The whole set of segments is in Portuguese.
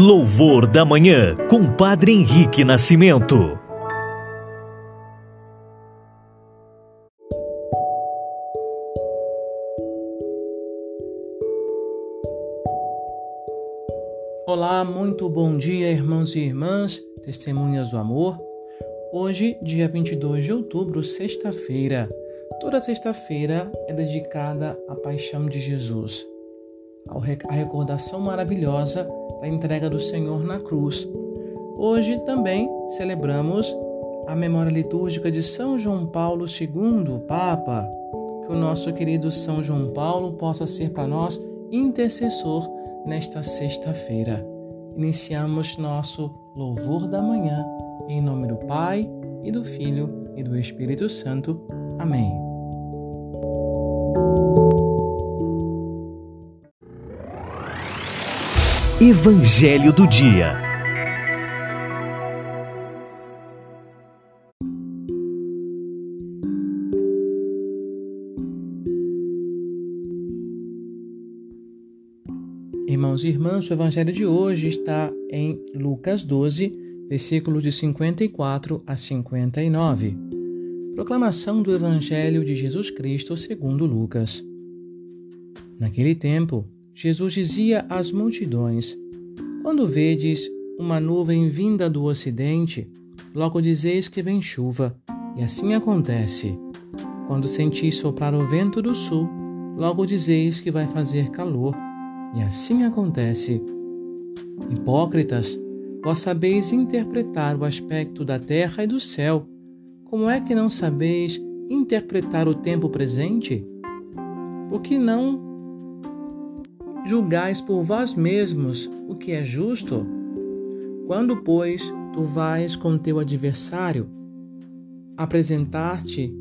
Louvor da Manhã, com Padre Henrique Nascimento. Olá, muito bom dia, irmãos e irmãs, testemunhas do amor. Hoje, dia 22 de outubro, sexta-feira. Toda sexta-feira é dedicada à paixão de Jesus, à recordação maravilhosa da entrega do Senhor na cruz. Hoje também celebramos a memória litúrgica de São João Paulo II, Papa. Que o nosso querido São João Paulo possa ser para nós intercessor nesta sexta-feira. Iniciamos nosso louvor da manhã, em nome do Pai, e do Filho, e do Espírito Santo. Amém. Evangelho do Dia. Irmãos e irmãs, o Evangelho de hoje está em Lucas 12, versículos de 54 a 59. Proclamação do Evangelho de Jesus Cristo segundo Lucas. Naquele tempo, Jesus dizia às multidões: Quando vedes uma nuvem vinda do ocidente, logo dizeis que vem chuva, e assim acontece. Quando sentis soprar o vento do sul, logo dizeis que vai fazer calor, e assim acontece. Hipócritas, vós sabeis interpretar o aspecto da terra e do céu. Como é que não sabeis interpretar o tempo presente? Por que não julgais por vós mesmos o que é justo? Quando, pois, tu vais com teu adversário apresentar-te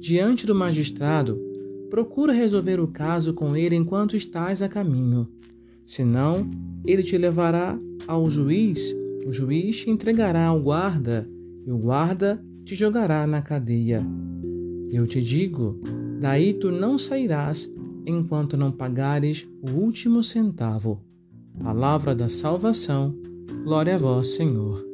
diante do magistrado, procura resolver o caso com ele enquanto estás a caminho. Senão, ele te levará ao juiz, o juiz te entregará ao guarda, e o guarda te jogará na cadeia. Eu te digo: daí tu não sairás enquanto não pagares o último centavo. Palavra da salvação, glória a vós, Senhor.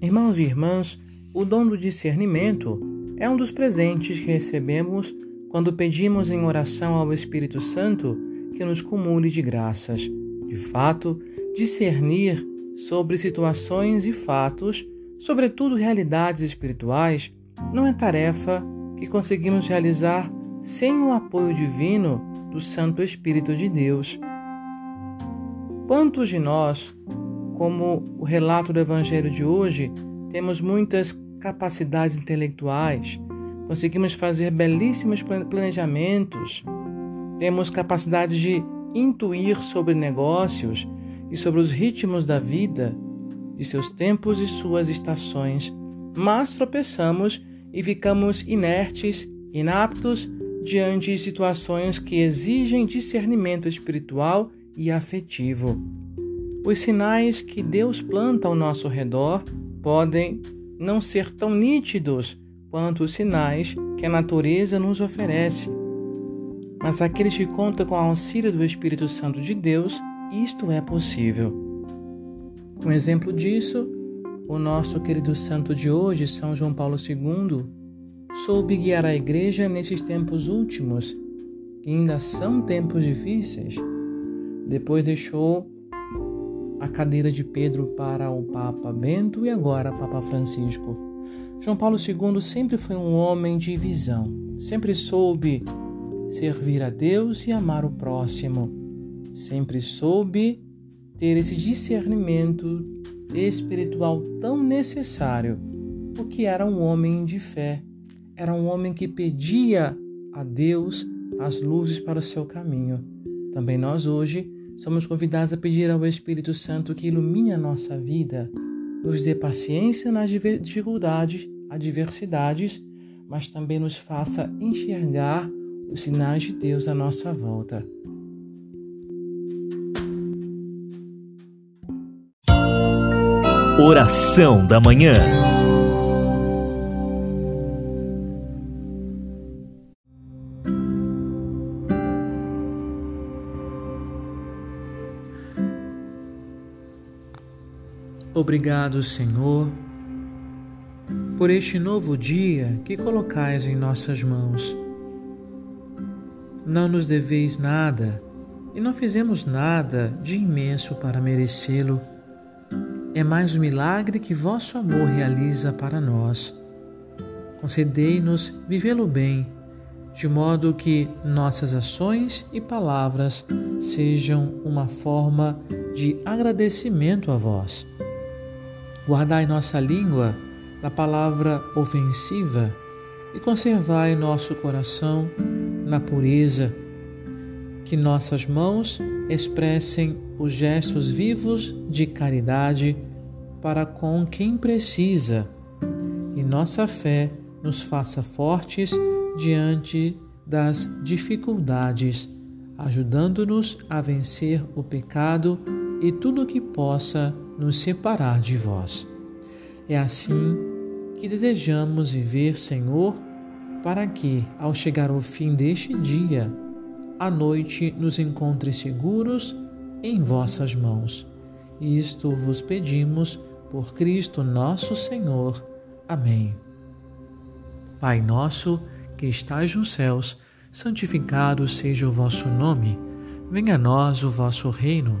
Irmãos e irmãs, o dom do discernimento é um dos presentes que recebemos quando pedimos em oração ao Espírito Santo que nos cumule de graças. De fato, discernir sobre situações e fatos, sobretudo realidades espirituais, não é tarefa que conseguimos realizar sem o apoio divino do Santo Espírito de Deus. Quantos de nós, como o relato do Evangelho de hoje, temos muitas capacidades intelectuais, conseguimos fazer belíssimos planejamentos, temos capacidade de intuir sobre negócios e sobre os ritmos da vida, de seus tempos e suas estações, mas tropeçamos e ficamos inertes, inaptos diante de situações que exigem discernimento espiritual e afetivo. Os sinais que Deus planta ao nosso redor podem não ser tão nítidos quanto os sinais que a natureza nos oferece. Mas aqueles que contam com o auxílio do Espírito Santo de Deus, isto é possível. Um exemplo disso, o nosso querido santo de hoje, São João Paulo II, soube guiar a igreja nesses tempos últimos, que ainda são tempos difíceis. Depois deixou a cadeira de Pedro para o Papa Bento e agora Papa Francisco. João Paulo II sempre foi um homem de visão, sempre soube servir a Deus e amar o próximo, sempre soube ter esse discernimento espiritual tão necessário, porque era um homem de fé era um homem que pedia a Deus as luzes para o seu caminho. Também nós hoje somos convidados a pedir ao Espírito Santo que ilumine a nossa vida, nos dê paciência nas dificuldades, adversidades, mas também nos faça enxergar os sinais de Deus à nossa volta. Oração da Manhã Obrigado, Senhor, por este novo dia que colocais em nossas mãos. Não nos deveis nada e não fizemos nada de imenso para merecê-lo. É mais um milagre que vosso amor realiza para nós. Concedei-nos vivê-lo bem, de modo que nossas ações e palavras sejam uma forma de agradecimento a vós. Guardai nossa língua da palavra ofensiva e conservai nosso coração na pureza. Que nossas mãos expressem os gestos vivos de caridade para com quem precisa e nossa fé nos faça fortes diante das dificuldades, ajudando-nos a vencer o pecado e tudo o que possa nos separar de vós. É assim que desejamos viver, Senhor, para que, ao chegar ao fim deste dia, a noite nos encontre seguros em vossas mãos. Isto vos pedimos por Cristo nosso Senhor. Amém. Pai nosso, que estais nos céus, santificado seja o vosso nome. Venha a nós o vosso reino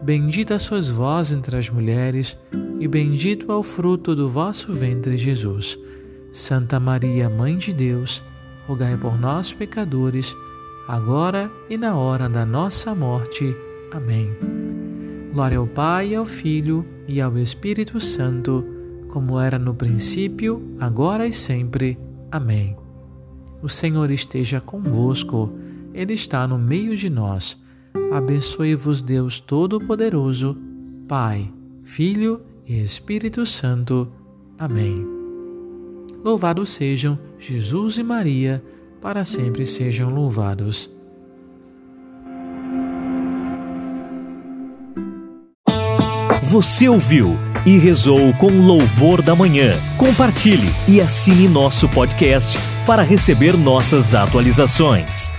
Bendita sois vós entre as mulheres, e bendito é o fruto do vosso ventre, Jesus. Santa Maria, Mãe de Deus, rogai por nós, pecadores, agora e na hora da nossa morte. Amém. Glória ao Pai, ao Filho e ao Espírito Santo, como era no princípio, agora e sempre. Amém. O Senhor esteja convosco, Ele está no meio de nós Abençoe-vos Deus Todo-Poderoso, Pai, Filho e Espírito Santo. Amém. Louvados sejam Jesus e Maria, para sempre sejam louvados. Você ouviu e rezou com louvor da manhã. Compartilhe e assine nosso podcast para receber nossas atualizações.